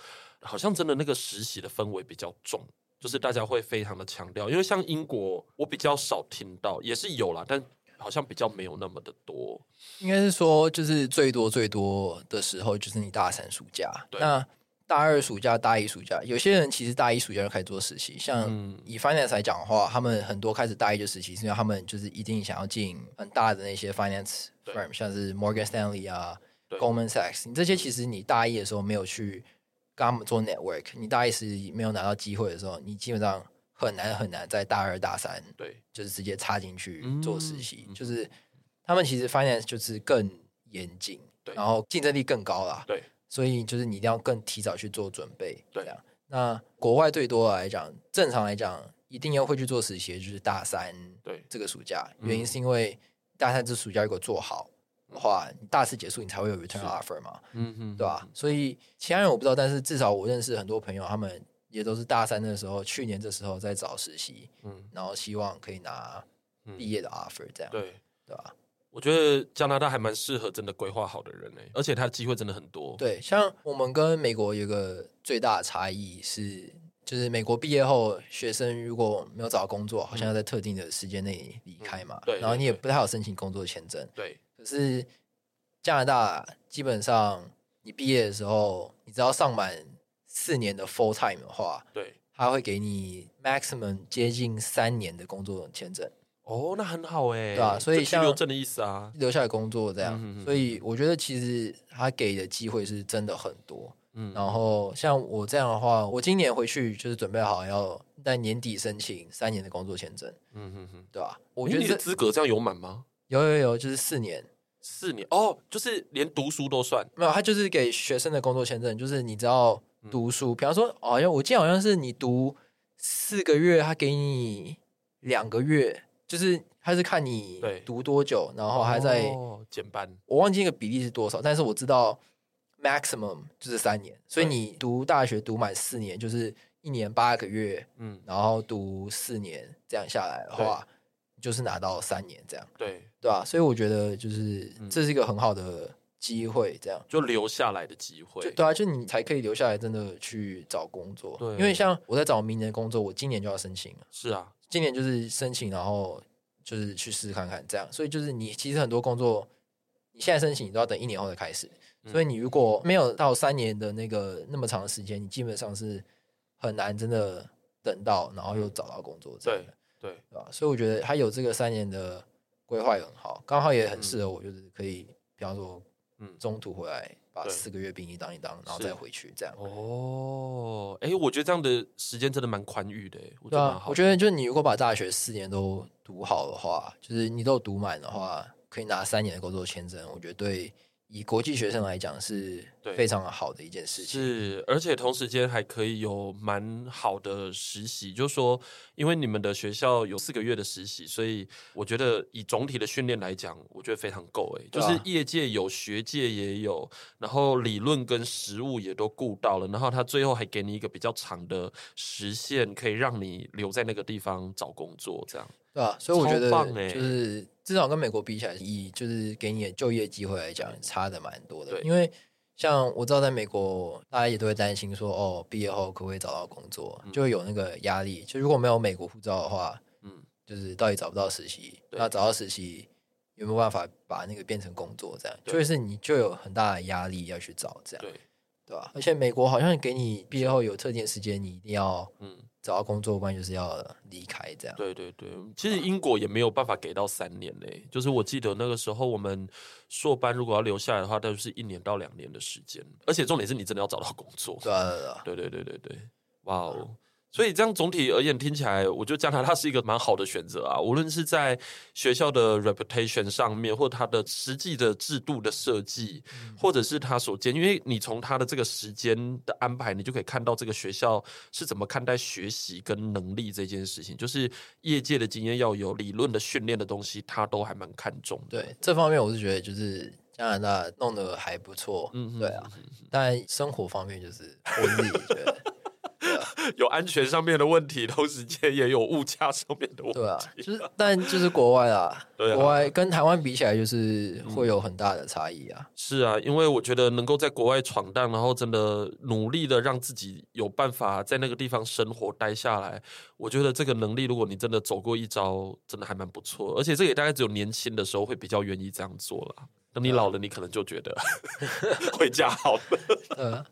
好像真的那个实习的氛围比较重，就是大家会非常的强调。因为像英国，我比较少听到，也是有啦，但好像比较没有那么的多。应该是说，就是最多最多的时候，就是你大三暑假。对。那大二暑假、大一暑假，有些人其实大一暑假就开始做实习。像以 finance 来讲的话，他们很多开始大一就实习，是因为他们就是一定想要进很大的那些 finance firm，像是 Morgan Stanley 啊、Goldman Sachs。你这些其实你大一的时候没有去跟他们做 network，你大一时没有拿到机会的时候，你基本上很难很难在大二大三，对，就是直接插进去做实习。就是他们其实 finance 就是更严谨，对然后竞争力更高啦。对。所以就是你一定要更提早去做准备，对啊。那国外最多来讲，正常来讲，一定要会去做实习，就是大三，对这个暑假。原因是因为大三这暑假如果做好的话，你大四结束你才会有 return offer 嘛，嗯嗯，对吧？所以其他人我不知道，但是至少我认识很多朋友，他们也都是大三的时候，去年这时候在找实习，嗯，然后希望可以拿毕业的 offer，这样，对对吧？我觉得加拿大还蛮适合真的规划好的人呢，而且他的机会真的很多。对，像我们跟美国有个最大的差异是，就是美国毕业后，学生如果没有找到工作，好像要在特定的时间内离开嘛。对。然后你也不太好申请工作签证。对。可是加拿大基本上，你毕业的时候，你只要上满四年的 full time 的话，对，他会给你 maximum 接近三年的工作签证。哦，那很好哎，对啊，所以像留证的意思啊，留下来工作这样，嗯、哼哼，所以我觉得其实他给的机会是真的很多。嗯，然后像我这样的话，我今年回去就是准备好要在年底申请三年的工作签证。嗯哼哼，对吧、啊？我觉得这资格这样有满吗？有有有，就是四年，四年哦，就是连读书都算没有，他就是给学生的工作签证，就是你只要读书，嗯、比方说，好像我记得好像是你读四个月，他给你两个月。就是他是看你读多久，然后还在减班。我忘记那个比例是多少，但是我知道 maximum 就是三年。所以你读大学读满四年，就是一年八个月，嗯，然后读四年，这样下来的话，就是拿到三年这样。对对吧？所以我觉得就是这是一个很好的机会，这样就留下来的机会。对啊，就你才可以留下来，真的去找工作。对，因为像我在找明年的工作，我今年就要申请了。是啊。今年就是申请，然后就是去试试看看，这样。所以就是你其实很多工作，你现在申请你都要等一年后才开始。所以你如果没有到三年的那个那么长的时间，你基本上是很难真的等到，然后又找到工作。对对，对吧？所以我觉得他有这个三年的规划也很好，刚好也很适合我，就是可以，比方说，嗯，中途回来把四个月兵役当一当，然后再回去这样。哦，哎，我觉得这样的时间真的蛮宽裕的，我觉得蛮好。我觉得就是你如果把大学四年都读好的话，就是你都读满的话，可以拿三年的工作签证。我觉得对。以国际学生来讲是非常好的一件事情，是，而且同时间还可以有蛮好的实习，就是说，因为你们的学校有四个月的实习，所以我觉得以总体的训练来讲，我觉得非常够诶，就是业界有，学界也有，然后理论跟实务也都顾到了，然后他最后还给你一个比较长的时限，可以让你留在那个地方找工作，这样。对啊，所以我觉得就是至少跟美国比起来，以就是给你的就业机会来讲，差的蛮多的。对，因为像我知道，在美国大家也都会担心说，哦，毕业后可不可以找到工作，就会有那个压力。就如果没有美国护照的话，嗯，就是到底找不到实习，那找到实习有没有办法把那个变成工作？这样，就是你就有很大的压力要去找这样，对，对吧？而且美国好像给你毕业后有特定时间，你一定要嗯。找到工作，关键就是要离开，这样。对对对，其实英国也没有办法给到三年嘞。就是我记得那个时候，我们硕班如果要留下来的话，大概是一年到两年的时间。而且重点是你真的要找到工作。对对对对对对，哇哦！所以这样总体而言听起来，我觉得加拿大是一个蛮好的选择啊。无论是在学校的 reputation 上面，或它的实际的制度的设计，或者是它所见，因为你从它的这个时间的安排，你就可以看到这个学校是怎么看待学习跟能力这件事情。就是业界的经验要有，理论的训练的东西，它都还蛮看重的。对这方面，我是觉得就是加拿大弄得还不错。嗯，对啊。但生活方面，就是我自己觉得。*laughs* 有安全上面的问题，同时间也有物价上面的问题。对啊，就是但就是国外啊，*laughs* 对啊，国外跟台湾比起来，就是会有很大的差异啊。是啊，因为我觉得能够在国外闯荡，然后真的努力的让自己有办法在那个地方生活待下来，我觉得这个能力，如果你真的走过一遭，真的还蛮不错。而且这也大概只有年轻的时候会比较愿意这样做了。等你老了，你可能就觉得 *laughs* 回家好了。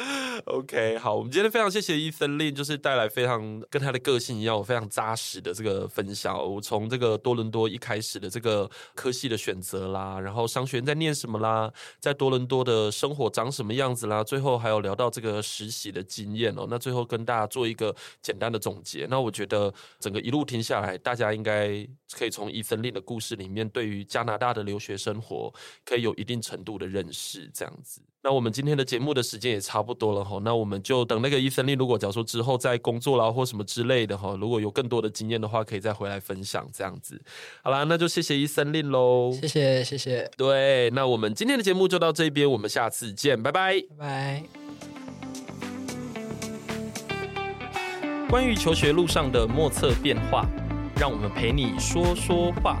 *laughs* OK，好，我们今天非常谢谢 Ethan Lin，就是带来非常跟他的个性一样，非常扎实的这个分享。我从这个多伦多一开始的这个科系的选择啦，然后商学院在念什么啦，在多伦多的生活长什么样子啦，最后还有聊到这个实习的经验哦。那最后跟大家做一个简单的总结。那我觉得整个一路听下来，大家应该可以从 Ethan Lin 的故事里面，对于加拿大的留学生活。可以有一定程度的认识，这样子。那我们今天的节目的时间也差不多了哈，那我们就等那个 Ethan Lin，如果假如说之后在工作啦或什么之类的哈，如果有更多的经验的话，可以再回来分享这样子。好啦，那就谢谢 Ethan Lin 喽，谢谢谢谢。对，那我们今天的节目就到这边，我们下次见，拜拜拜拜。关于求学路上的莫测变化，让我们陪你说说话。